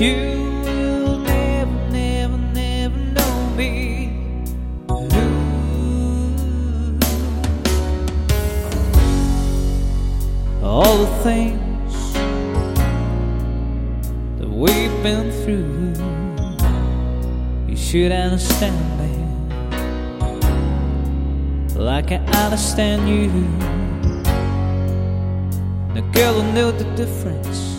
you'll never know me all the things that we've been through. You should understand me like I understand you. The girl who knew the difference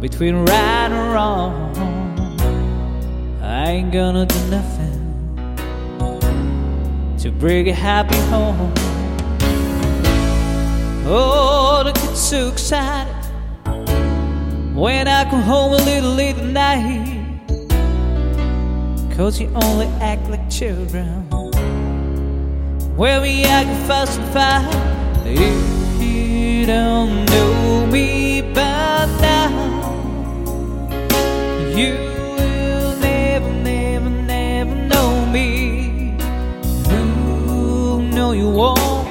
between right and wrong. I ain't gonna do nothing to bring a happy home. Oh, the kids so excited when I come home a little late at night. Cause you only act like children when we act fast and. If you don't know You will never, never, never know me. No, you won't.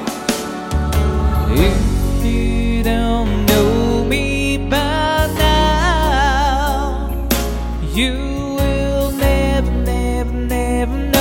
If you don't know me by now, you will never, never, never.